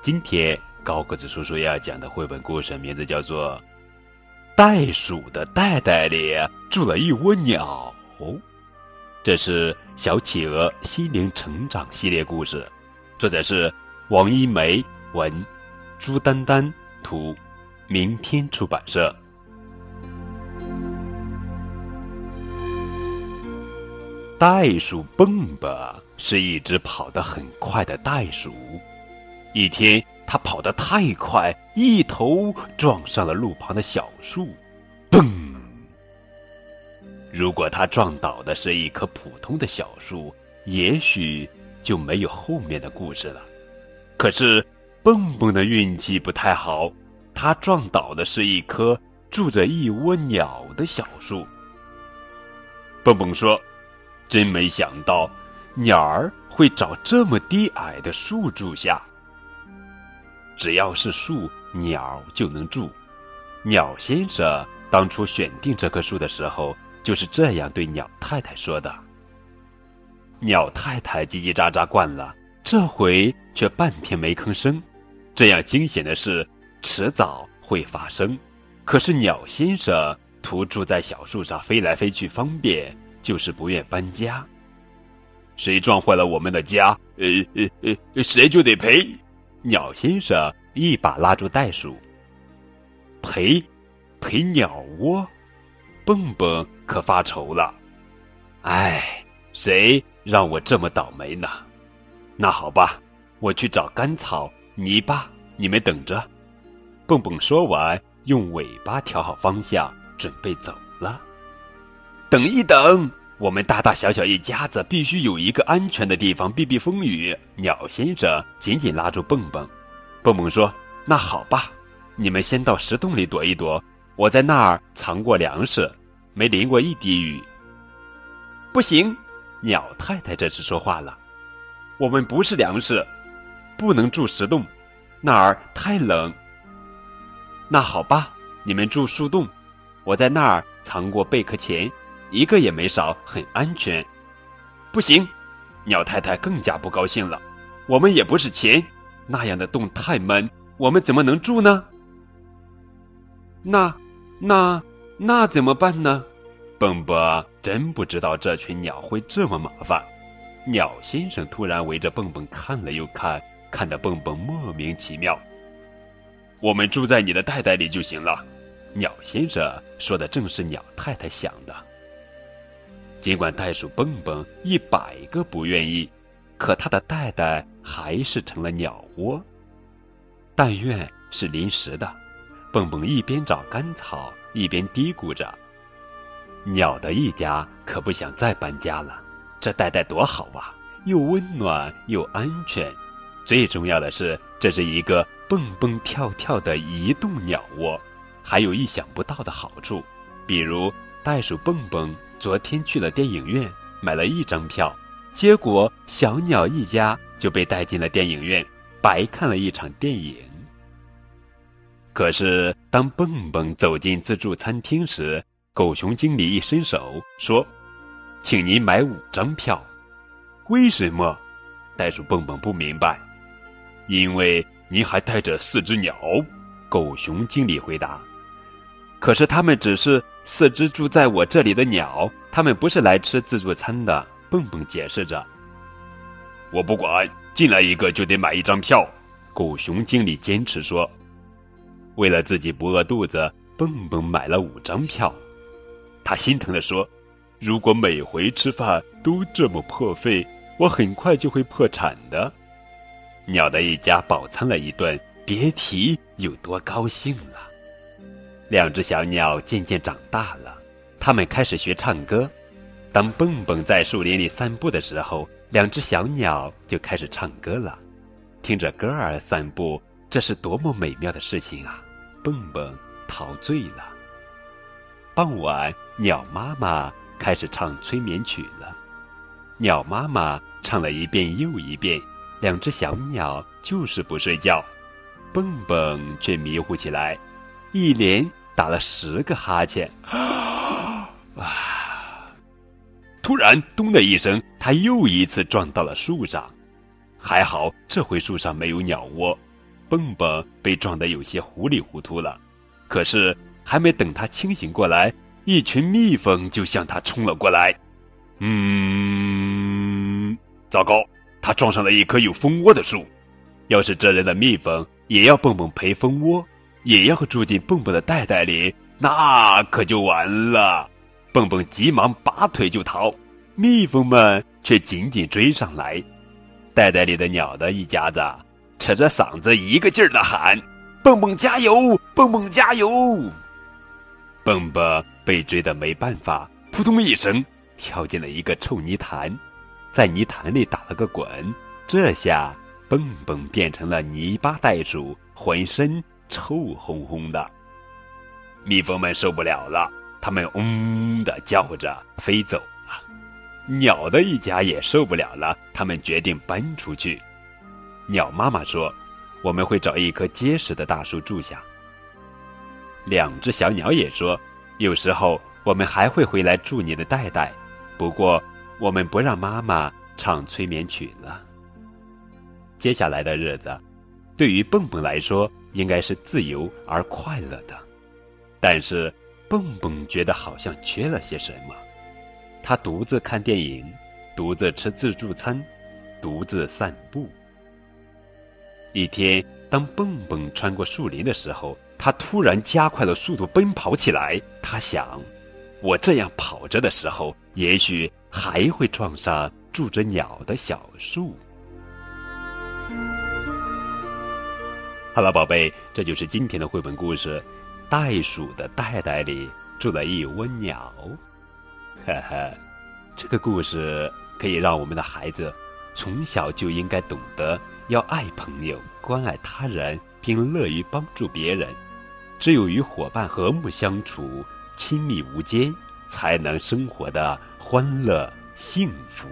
今天高个子叔叔要讲的绘本故事名字叫做《袋鼠的袋袋里住了一窝鸟》，这是小企鹅心灵成长系列故事，作者是王一梅文，朱丹丹图，明天出版社。袋鼠蹦蹦是一只跑得很快的袋鼠。一天，它跑得太快，一头撞上了路旁的小树，嘣！如果它撞倒的是一棵普通的小树，也许就没有后面的故事了。可是，蹦蹦的运气不太好，它撞倒的是一棵住着一窝鸟的小树。蹦蹦说。真没想到，鸟儿会找这么低矮的树住下。只要是树，鸟就能住。鸟先生当初选定这棵树的时候，就是这样对鸟太太说的。鸟太太叽叽喳喳惯了，这回却半天没吭声。这样惊险的事，迟早会发生。可是鸟先生图住在小树上飞来飞去方便。就是不愿搬家。谁撞坏了我们的家，呃呃呃，谁就得赔。鸟先生一把拉住袋鼠，赔，赔鸟窝。蹦蹦可发愁了，哎，谁让我这么倒霉呢？那好吧，我去找干草、泥巴，你们等着。蹦蹦说完，用尾巴调好方向，准备走了。等一等，我们大大小小一家子必须有一个安全的地方避避风雨。鸟先生紧紧拉住蹦蹦，蹦蹦说：“那好吧，你们先到石洞里躲一躲，我在那儿藏过粮食，没淋过一滴雨。”不行，鸟太太这次说话了：“我们不是粮食，不能住石洞，那儿太冷。”那好吧，你们住树洞，我在那儿藏过贝壳钱。一个也没少，很安全。不行，鸟太太更加不高兴了。我们也不是钱，那样的洞太闷，我们怎么能住呢？那，那，那怎么办呢？蹦蹦真不知道这群鸟会这么麻烦。鸟先生突然围着蹦蹦看了又看，看得蹦蹦莫名其妙。我们住在你的袋袋里就行了。鸟先生说的正是鸟太太想的。尽管袋鼠蹦蹦一百个不愿意，可它的袋袋还是成了鸟窝。但愿是临时的。蹦蹦一边找干草，一边嘀咕着：“鸟的一家可不想再搬家了。这袋袋多好啊，又温暖又安全。最重要的是，这是一个蹦蹦跳跳的移动鸟窝，还有意想不到的好处，比如袋鼠蹦蹦。”昨天去了电影院，买了一张票，结果小鸟一家就被带进了电影院，白看了一场电影。可是当蹦蹦走进自助餐厅时，狗熊经理一伸手说：“请您买五张票。”为什么？袋鼠蹦蹦不明白。因为您还带着四只鸟。狗熊经理回答。可是他们只是四只住在我这里的鸟，他们不是来吃自助餐的。蹦蹦解释着。我不管，进来一个就得买一张票。狗熊经理坚持说。为了自己不饿肚子，蹦蹦买了五张票。他心疼地说：“如果每回吃饭都这么破费，我很快就会破产的。”鸟的一家饱餐了一顿，别提有多高兴了。两只小鸟渐渐长大了，它们开始学唱歌。当蹦蹦在树林里散步的时候，两只小鸟就开始唱歌了。听着歌儿散步，这是多么美妙的事情啊！蹦蹦陶醉了。傍晚，鸟妈妈开始唱催眠曲了。鸟妈妈唱了一遍又一遍，两只小鸟就是不睡觉。蹦蹦却迷糊起来，一连。打了十个哈欠，啊！突然，咚的一声，他又一次撞到了树上。还好，这回树上没有鸟窝，蹦蹦被撞得有些糊里糊涂了。可是，还没等他清醒过来，一群蜜蜂就向他冲了过来。嗯，糟糕，他撞上了一棵有蜂窝的树。要是这人的蜜蜂也要蹦蹦陪蜂窝，也要住进蹦蹦的袋袋里，那可就完了。蹦蹦急忙拔腿就逃，蜜蜂们却紧紧追上来。袋袋里的鸟的一家子扯着嗓子一个劲儿的喊：“蹦蹦加油，蹦蹦加油！”蹦蹦被追得没办法，扑通一声跳进了一个臭泥潭，在泥潭里打了个滚。这下蹦蹦变成了泥巴袋鼠，浑身臭烘烘的。蜜蜂们受不了了。它们嗡的叫着飞走了，鸟的一家也受不了了，他们决定搬出去。鸟妈妈说：“我们会找一棵结实的大树住下。”两只小鸟也说：“有时候我们还会回来住你的袋袋，不过我们不让妈妈唱催眠曲了。”接下来的日子，对于蹦蹦来说应该是自由而快乐的，但是。蹦蹦觉得好像缺了些什么，他独自看电影，独自吃自助餐，独自散步。一天，当蹦蹦穿过树林的时候，他突然加快了速度奔跑起来。他想：我这样跑着的时候，也许还会撞上住着鸟的小树。好了，宝贝，这就是今天的绘本故事。袋鼠的袋袋里住了一窝鸟，呵呵，这个故事可以让我们的孩子从小就应该懂得要爱朋友、关爱他人，并乐于帮助别人。只有与伙伴和睦相处、亲密无间，才能生活的欢乐幸福。